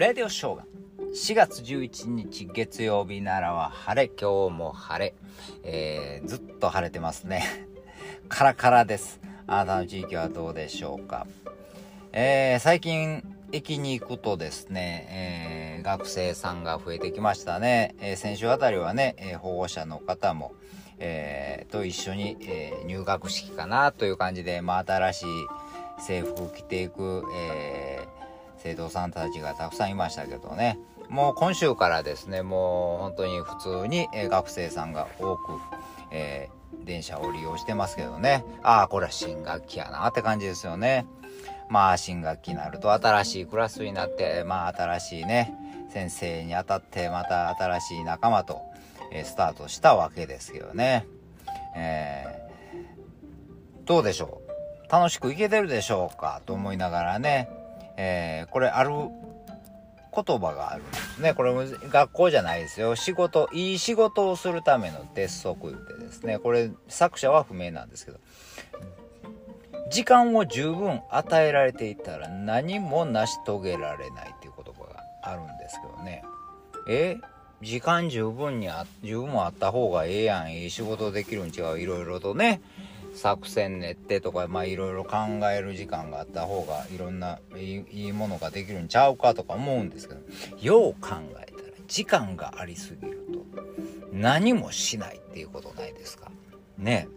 レディオショーが4月11日月曜日ならは晴れ。今日も晴れ、えー、ずっと晴れてますね。カラカラです。あなたの地域はどうでしょうか、えー、最近駅に行くとですね、えー、学生さんが増えてきましたね、え先週あたりはね、え保護者の方もえー、と一緒に、えー、入学式かなという感じで、まあ、新しい制服を着ていく、えー、生徒さんたちがたくさんいましたけどね。もう今週からですねもう本当に普通に、学生さんが多く、え電車を利用してますけどね。ああこれは新学期やなって感じですよね。まあ新学期になると新しいクラスになってまあ新しいね先生にあたってまた新しい仲間と、えスタートしたわけですけどね。えー、どうでしょう？楽しくいけてるでしょうか？と思いながらね。えー、これある言葉があるんですね。これも学校じゃないですよ。仕事、いい仕事をするための鉄則でですね、これ作者は不明なんですけど、時間を十分与えられていたら何も成し遂げられないっていう言葉があるんですけどね。え？時間十分にあ、十分あった方がええやん。いい仕事できるん違う？いろいろとね。作戦練ってとかまあいろいろ考える時間があった方がいろんないいものができるんちゃうかとか思うんですけどよう考えたら時間がありすぎると何もしないっていうことないですか？ね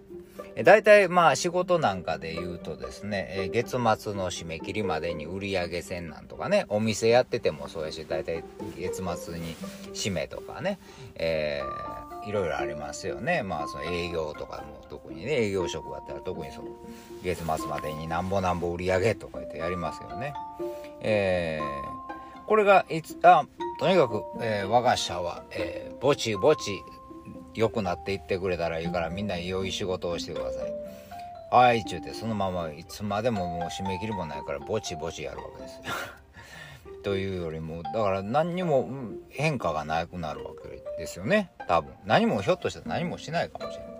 大体まあ仕事なんかで言うとですね、え月末の締め切りまでに売り上げ線なんとかね、お店やっててもそうやし、大体月末に締めとかね、えーいろいろありますよね。まあその営業とかも特にね、営業職だったら特にその月末までになんぼなんぼ売り上げとか言ってやりますよね。えー、これがいつ、あ、とにかく、えー、我が社は、えー、ぼちぼち良くなっていってくれたらいいからみんな良い仕事をしてください。はい、ちゅうてそのままいつまでももう締め切りもないからぼちぼちやるわけですよ。というよりもだから何にも変化がなくなるわけですよね。多分。何もひょっとしたら何もしないかもしれない。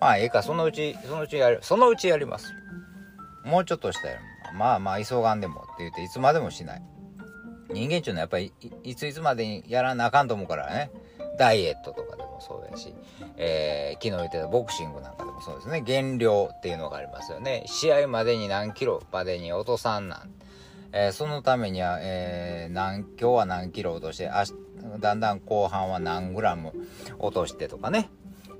まあええかそのうちそのうちやるそのうちやります。もうちょっとしたらまあまあ急がんでもって言っていつまでもしない。人間っていうのはやっぱりいついつまでにやらなあかんと思うからね。ダイエットとかでもそうやし、えー、昨日言ってたボクシングなんかでもそうですね。減量っていうのがありますよね。試合までに何キロまでに落とさんなん。えー、そのためには、えー、何今日は何キロ落としてだんだん後半は何グラム落としてとかね。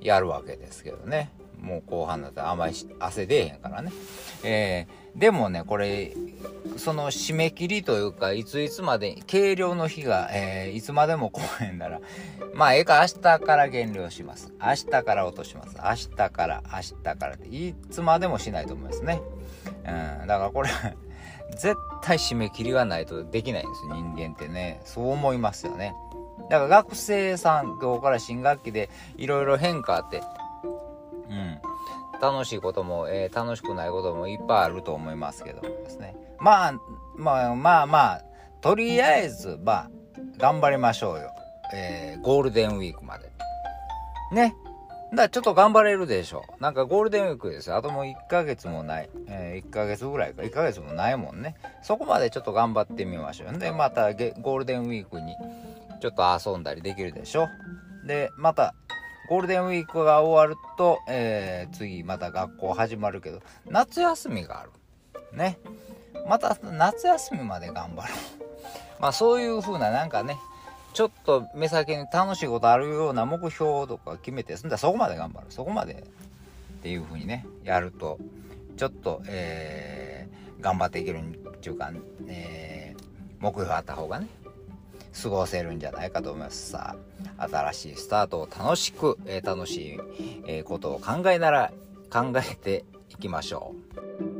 やるわけですけどね。もう後半だったらあんまり汗出えへんからね、えー、でもねこれその締め切りというかいついつまで計量の日が、えー、いつまでも来へんならまあええか明日から減量します明日から落とします明日から明日からっていつまでもしないと思いますねうんだからこれ 絶対締め切りはないとできないんですよ、人間ってね。そう思いますよね。だから学生さん、今日から新学期でいろいろ変化あって、うん。楽しいことも、えー、楽しくないこともいっぱいあると思いますけどもですね。まあ、まあまあまあ、とりあえず、まあ、頑張りましょうよ。えー、ゴールデンウィークまで。ね。だからちょっと頑張れるでしょ。なんかゴールデンウィークですよ。あともう1ヶ月もない。えー、1ヶ月ぐらいか。1ヶ月もないもんね。そこまでちょっと頑張ってみましょう。で、またゴールデンウィークにちょっと遊んだりできるでしょ。で、また、ゴールデンウィークが終わると、えー、次また学校始まるけど、夏休みがある。ね。また夏休みまで頑張ろう。まあそういう風ななんかね、ちょっと目先に楽しいことあるような目標とか決めて、そんだそこまで頑張る。そこまでっていう風にね、やると、ちょっと、えー、頑張っていけるっていうか、えー、目標あった方がね、過ごせるんじゃないかと思います。さあ、新しいスタートを楽しく、えー、楽しい、えことを考えなら考えていきましょう。